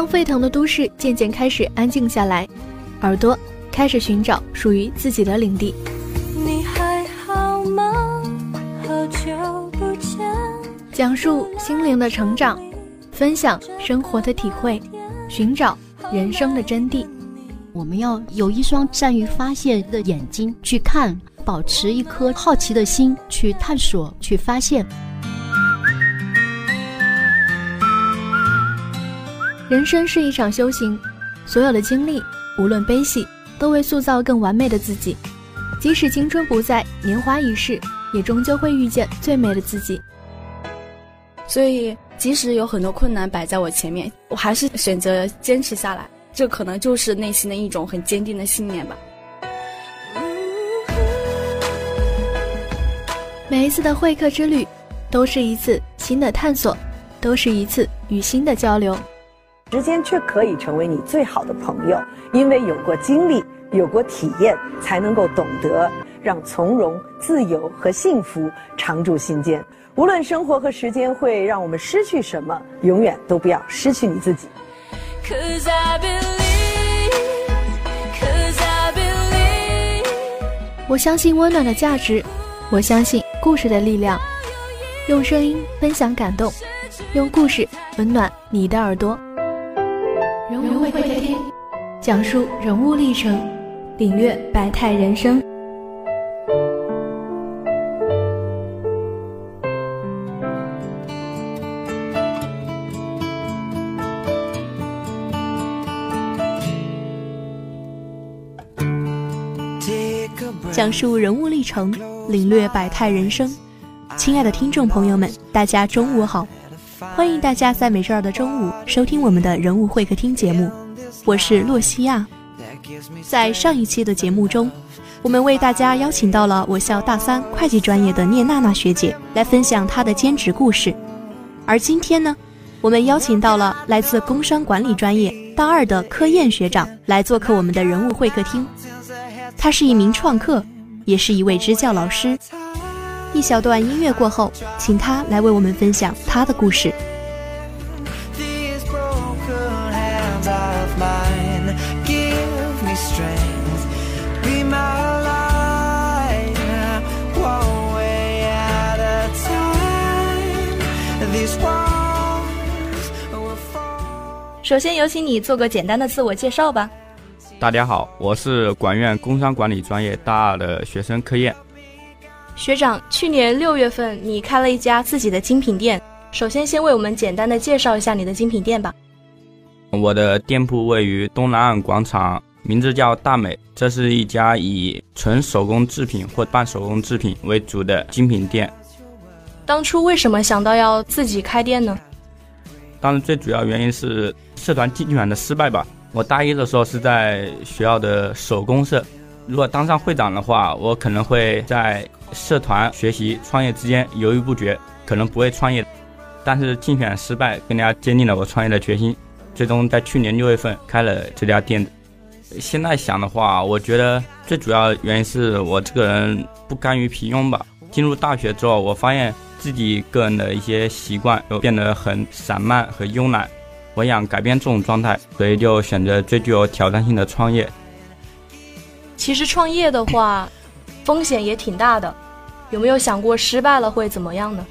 当沸腾的都市渐渐开始安静下来，耳朵开始寻找属于自己的领地。你还好吗？好久不见。讲述心灵的成长，分享生活的体会，寻找人生的真谛。我们要有一双善于发现的眼睛去看，保持一颗好奇的心去探索、去发现。人生是一场修行，所有的经历，无论悲喜，都为塑造更完美的自己。即使青春不在，年华已逝，也终究会遇见最美的自己。所以，即使有很多困难摆在我前面，我还是选择坚持下来。这可能就是内心的一种很坚定的信念吧。每一次的会客之旅，都是一次新的探索，都是一次与新的交流。时间却可以成为你最好的朋友，因为有过经历，有过体验，才能够懂得让从容、自由和幸福常驻心间。无论生活和时间会让我们失去什么，永远都不要失去你自己。我相信温暖的价值，我相信故事的力量。用声音分享感动，用故事温暖你的耳朵。人物会客厅，讲述人物历程，领略百态人生。讲述人物历程，领略百态人生。亲爱的听众朋友们，大家中午好。欢迎大家在每周二的中午收听我们的人物会客厅节目，我是洛西亚。在上一期的节目中，我们为大家邀请到了我校大三会计专业的聂娜娜学姐来分享她的兼职故事。而今天呢，我们邀请到了来自工商管理专业大二的柯燕学长来做客我们的人物会客厅。他是一名创客，也是一位支教老师。一小段音乐过后，请他来为我们分享他的故事。首先有请你做个简单的自我介绍吧。大家好，我是管院工商管理专业大二的学生柯燕。学长，去年六月份你开了一家自己的精品店，首先先为我们简单的介绍一下你的精品店吧。我的店铺位于东南岸广场，名字叫大美，这是一家以纯手工制品或半手工制品为主的精品店。当初为什么想到要自己开店呢？当然，最主要原因是社团竞选的失败吧。我大一的时候是在学校的手工社，如果当上会长的话，我可能会在。社团学习创业之间犹豫不决，可能不会创业，但是竞选失败更加坚定了我创业的决心。最终在去年六月份开了这家店。现在想的话，我觉得最主要原因是我这个人不甘于平庸吧。进入大学之后，我发现自己个人的一些习惯又变得很散漫和慵懒，我想改变这种状态，所以就选择最具有挑战性的创业。其实创业的话。风险也挺大的，有没有想过失败了会怎么样呢？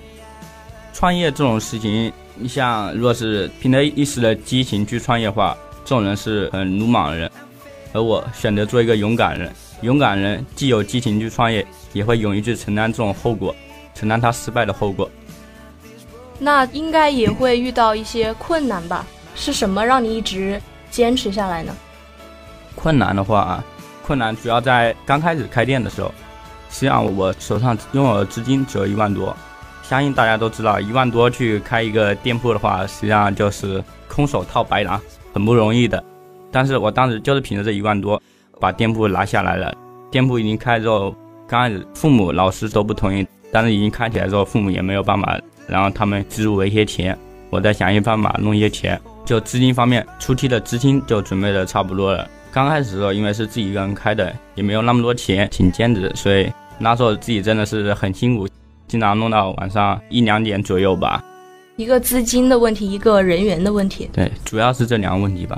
创业这种事情，你像如果是凭着一时的激情去创业的话，这种人是很鲁莽的人。而我选择做一个勇敢人，勇敢人既有激情去创业，也会勇于去承担这种后果，承担他失败的后果。那应该也会遇到一些困难吧？是什么让你一直坚持下来呢？困难的话。困难主要在刚开始开店的时候，实际上我手上拥有的资金只有一万多，相信大家都知道，一万多去开一个店铺的话，实际上就是空手套白狼，很不容易的。但是我当时就是凭着这一万多，把店铺拿下来了。店铺已经开之后，刚开始父母、老师都不同意，但是已经开起来之后，父母也没有办法，然后他们资助我一些钱，我再想一办法弄一些钱，就资金方面初期的资金就准备的差不多了。刚开始的时候，因为是自己一个人开的，也没有那么多钱请兼职，所以那时候自己真的是很辛苦，经常弄到晚上一两点左右吧。一个资金的问题，一个人员的问题。对，主要是这两个问题吧。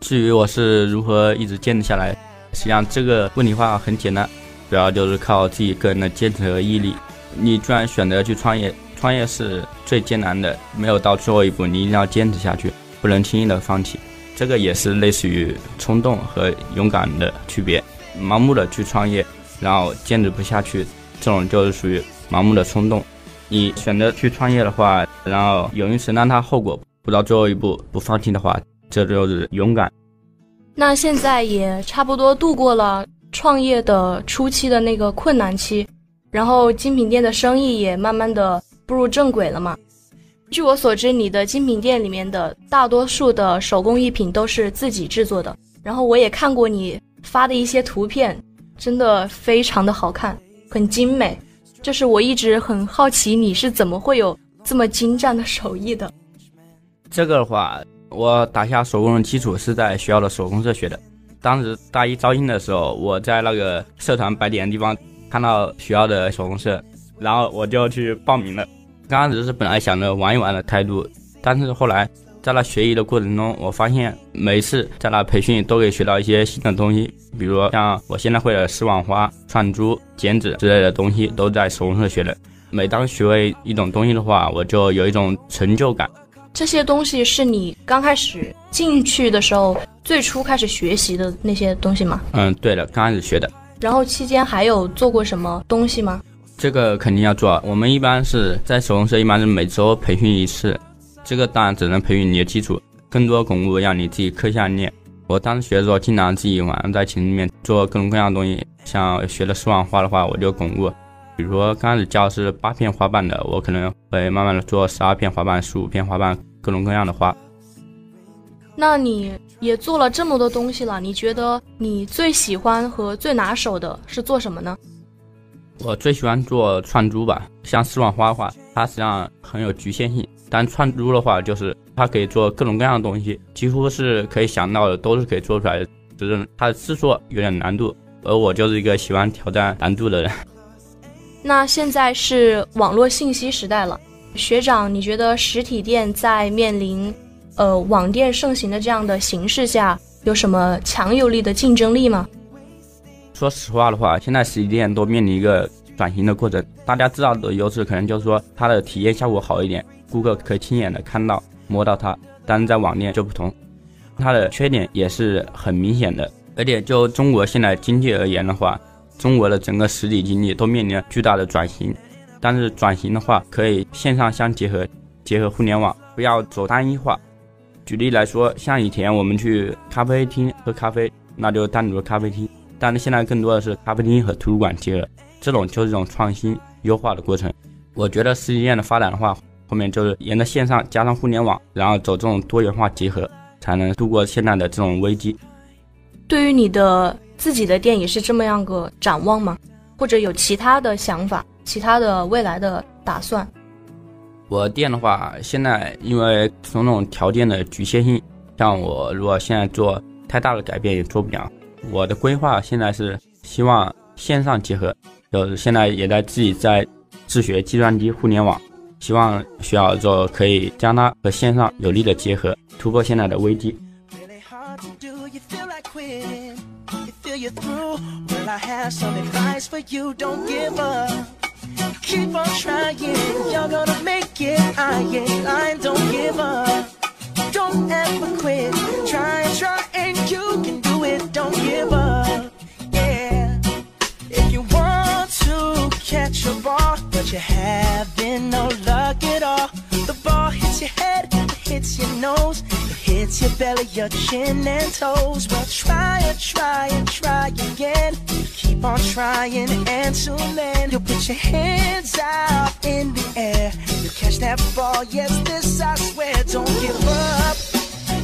至于我是如何一直坚持下来，实际上这个问题话很简单，主要就是靠自己个人的坚持和毅力。你既然选择去创业，创业是最艰难的，没有到最后一步，你一定要坚持下去，不能轻易的放弃。这个也是类似于冲动和勇敢的区别。盲目的去创业，然后坚持不下去，这种就是属于盲目的冲动。你选择去创业的话，然后勇于承担它后果，不到最后一步不放弃的话，这就是勇敢。那现在也差不多度过了创业的初期的那个困难期，然后精品店的生意也慢慢的步入正轨了嘛。据我所知，你的精品店里面的大多数的手工艺品都是自己制作的，然后我也看过你发的一些图片，真的非常的好看，很精美。就是我一直很好奇，你是怎么会有这么精湛的手艺的？这个的话。我打下手工的基础是在学校的手工社学的。当时大一招新的时候，我在那个社团摆点的地方看到学校的手工社，然后我就去报名了。刚开始是本来想着玩一玩的态度，但是后来在那学习的过程中，我发现每一次在那培训都可以学到一些新的东西，比如像我现在会的丝网花、串珠、剪纸之类的东西，都在手工社学的。每当学会一种东西的话，我就有一种成就感。这些东西是你刚开始进去的时候最初开始学习的那些东西吗？嗯，对的，刚开始学的。然后期间还有做过什么东西吗？这个肯定要做。我们一般是在手工社，一般是每周培训一次。这个当然只能培育你的基础，更多巩固让你自己课下练。我当时学的时候，经常自己晚上在寝室里面做各种各样的东西。像学了丝网花的话，我就巩固。比如说刚开始教是八片花瓣的，我可能会慢慢的做十二片花瓣、十五片花瓣，各种各样的花。那你也做了这么多东西了，你觉得你最喜欢和最拿手的是做什么呢？我最喜欢做串珠吧，像丝网花的话，它实际上很有局限性；但串珠的话，就是它可以做各种各样的东西，几乎是可以想到的都是可以做出来的，只是它的制作有点难度。而我就是一个喜欢挑战难度的人。那现在是网络信息时代了，学长，你觉得实体店在面临，呃，网店盛行的这样的形势下，有什么强有力的竞争力吗？说实话的话，现在实体店都面临一个转型的过程。大家知道的优势可能就是说它的体验效果好一点，顾客可以亲眼的看到、摸到它，但是在网店就不同，它的缺点也是很明显的。而且就中国现在经济而言的话，中国的整个实体经济都面临巨大的转型，但是转型的话，可以线上相结合，结合互联网，不要走单一化。举例来说，像以前我们去咖啡厅喝咖啡，那就单独的咖啡厅，但是现在更多的是咖啡厅和图书馆结合，这种就是一种创新优化的过程。我觉得实体店的发展的话，后面就是沿着线上加上互联网，然后走这种多元化结合，才能度过现在的这种危机。对于你的。自己的店也是这么样个展望吗？或者有其他的想法、其他的未来的打算？我店的话，现在因为种种条件的局限性，像我如果现在做太大的改变也做不了。我的规划现在是希望线上结合，就是现在也在自己在自学计算机互联网，希望学好之后可以将它和线上有力的结合，突破现在的危机。Your chin and toes. Well, try and try and try again. Keep on trying and soon then you'll put your hands out in the air. You'll catch that ball, yes, this I swear. Don't give up.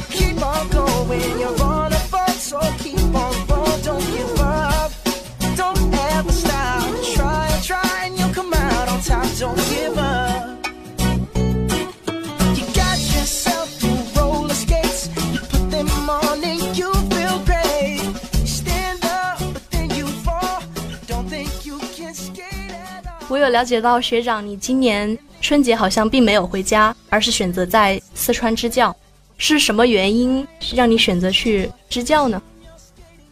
Keep on going, you're 有了解到学长，你今年春节好像并没有回家，而是选择在四川支教，是什么原因让你选择去支教呢？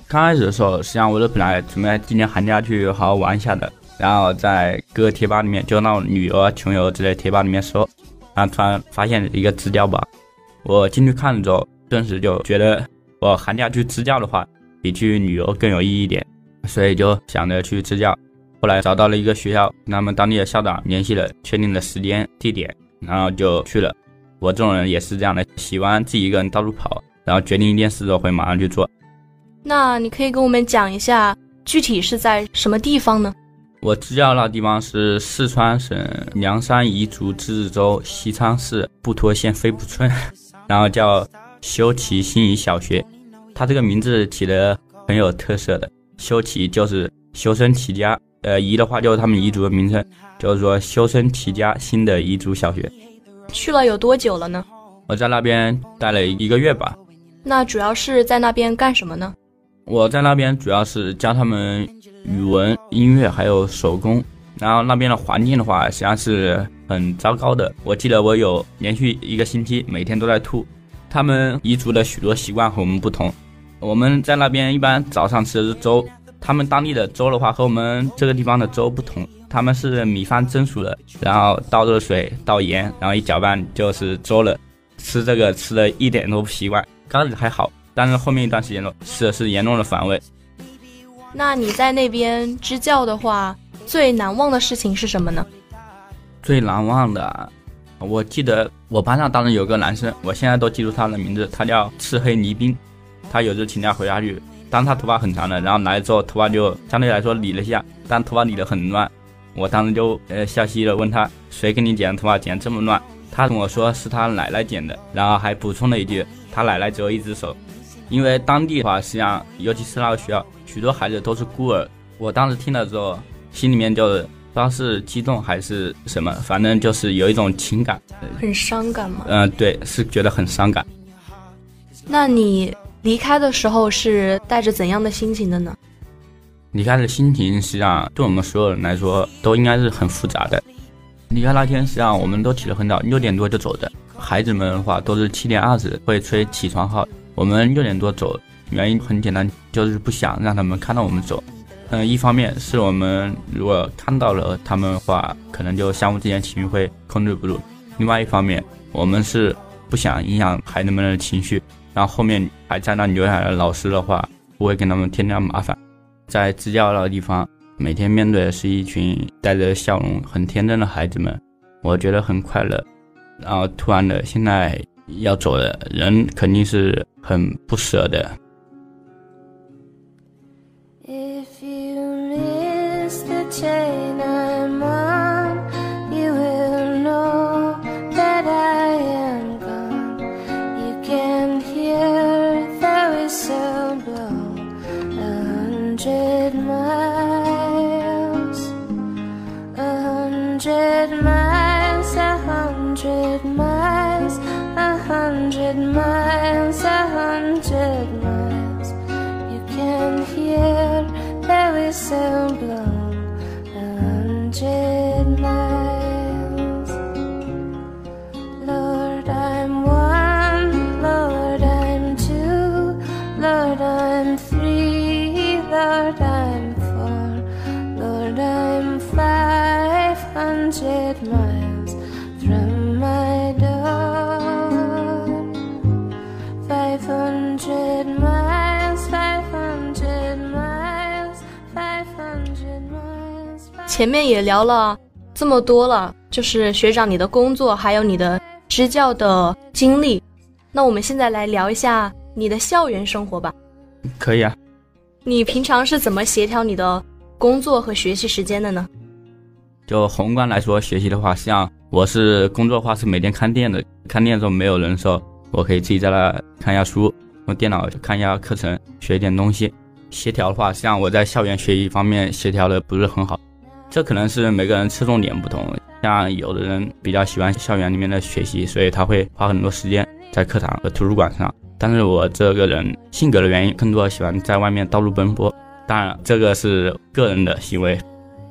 刚开始的时候，实际上我是本来准备今年寒假去好好玩一下的，然后在各个贴吧里面，就那种旅游啊、穷游之类贴吧里面搜，然后突然发现一个支教吧，我进去看了之后，顿时就觉得我寒假去支教的话，比去旅游更有意义一点，所以就想着去支教。后来找到了一个学校，跟他们当地的校长联系了，确定了时间地点，然后就去了。我这种人也是这样的，喜欢自己一个人到处跑，然后决定一件事就会马上去做。那你可以跟我们讲一下，具体是在什么地方呢？我支教那地方是四川省凉山彝族自治州西昌市布拖县飞浦村，然后叫修齐新仪小学。它这个名字起的很有特色的，修齐就是修身齐家。呃，彝的话就是他们彝族的名称，就是说修身齐家新的彝族小学。去了有多久了呢？我在那边待了一个月吧。那主要是在那边干什么呢？我在那边主要是教他们语文、音乐还有手工。然后那边的环境的话，实际上是很糟糕的。我记得我有连续一个星期每天都在吐。他们彝族的许多习惯和我们不同。我们在那边一般早上吃的是粥。他们当地的粥的话和我们这个地方的粥不同，他们是米饭蒸熟了，然后倒热水倒盐，然后一搅拌就是粥了。吃这个吃的一点都不习惯，刚开始还好，但是后面一段时间都吃的是严重的反胃。那你在那边支教的话，最难忘的事情是什么呢？最难忘的，我记得我班上当时有个男生，我现在都记住他的名字，他叫赤黑泥冰。他有次请假回家去。当他头发很长的，然后来了之后，头发就相对来说理了一下，但头发理得很乱。我当时就呃笑嘻嘻的问他，谁给你剪的头发剪这么乱？他跟我说是他奶奶剪的，然后还补充了一句，他奶奶只有一只手。因为当地的话，实际上尤其是那个学校，许多孩子都是孤儿。我当时听了之后，心里面就是不知道是激动还是什么，反正就是有一种情感，很伤感吗？嗯，对，是觉得很伤感。那你？离开的时候是带着怎样的心情的呢？离开的心情实际上对我们所有人来说都应该是很复杂的。离开那天实际上我们都起得很早，六点多就走的。孩子们的话都是七点二十会吹起床号，我们六点多走，原因很简单，就是不想让他们看到我们走。嗯，一方面是我们如果看到了他们的话，可能就相互之间情绪会控制不住；另外一方面，我们是不想影响孩子们的情绪。然后后面还在那留下来的老师的话，不会给他们添加麻烦。在支教那个地方，每天面对的是一群带着笑容、很天真的孩子们，我觉得很快乐。然后突然的，现在要走的人肯定是很不舍的。hundred miles, a hundred miles, you can hear the whistle blow. 前面也聊了这么多了，就是学长你的工作，还有你的支教的经历。那我们现在来聊一下你的校园生活吧。可以啊。你平常是怎么协调你的工作和学习时间的呢？就宏观来说，学习的话，像我是工作的话是每天看店的，看店的时候没有人的时候，我可以自己在那看一下书，用电脑看一下课程，学一点东西。协调的话，像我在校园学习方面协调的不是很好。这可能是每个人侧重点不同，像有的人比较喜欢校园里面的学习，所以他会花很多时间在课堂和图书馆上。但是我这个人性格的原因，更多喜欢在外面到处奔波。当然，这个是个人的行为。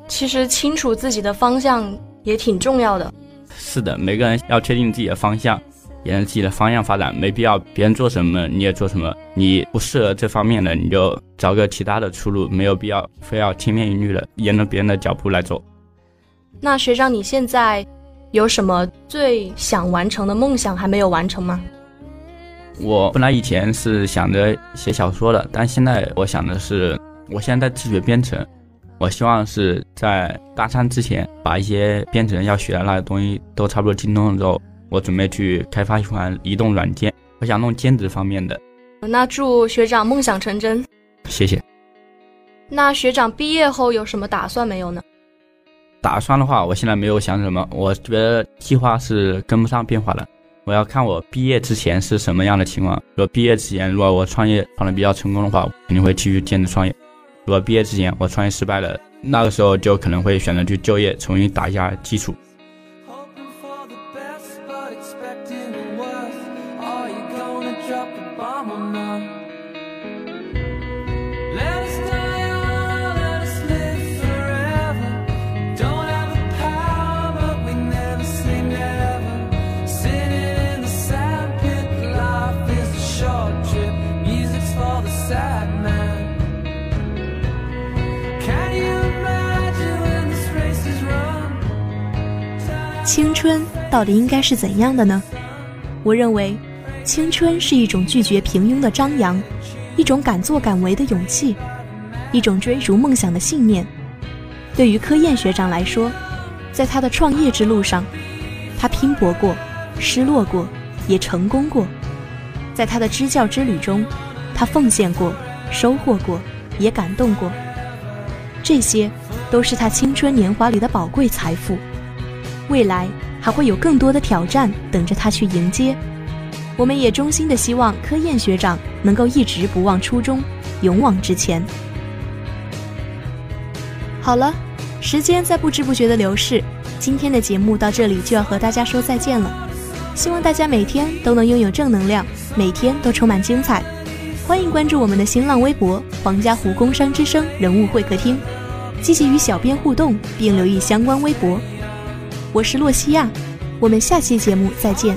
其实清楚自己的方向也挺重要的。是的，每个人要确定自己的方向，沿着自己的方向发展，没必要别人做什么你也做什么。你不适合这方面的，你就找个其他的出路，没有必要非要千篇一律的沿着别人的脚步来走。那学长，你现在有什么最想完成的梦想还没有完成吗？我本来以前是想着写小说的，但现在我想的是，我现在在自学编程，我希望是在大三之前把一些编程要学的那些东西都差不多精通了之后，我准备去开发一款移动软件，我想弄兼职方面的。那祝学长梦想成真，谢谢。那学长毕业后有什么打算没有呢？打算的话，我现在没有想什么，我觉得计划是跟不上变化的。我要看我毕业之前是什么样的情况。如果毕业之前，如果我创业创的比较成功的话，肯定会继续坚持创业；如果毕业之前我创业失败了，那个时候就可能会选择去就业，重新打一下基础。青春到底应该是怎样的呢？我认为，青春是一种拒绝平庸的张扬，一种敢作敢为的勇气，一种追逐梦想的信念。对于柯燕学长来说，在他的创业之路上，他拼搏过，失落过，也成功过；在他的支教之旅中，他奉献过，收获过，也感动过。这些，都是他青春年华里的宝贵财富。未来还会有更多的挑战等着他去迎接，我们也衷心的希望柯燕学长能够一直不忘初衷，勇往直前。好了，时间在不知不觉的流逝，今天的节目到这里就要和大家说再见了。希望大家每天都能拥有正能量，每天都充满精彩。欢迎关注我们的新浪微博“黄家湖工商之声人物会客厅”，积极与小编互动，并留意相关微博。我是洛西亚，我们下期节目再见。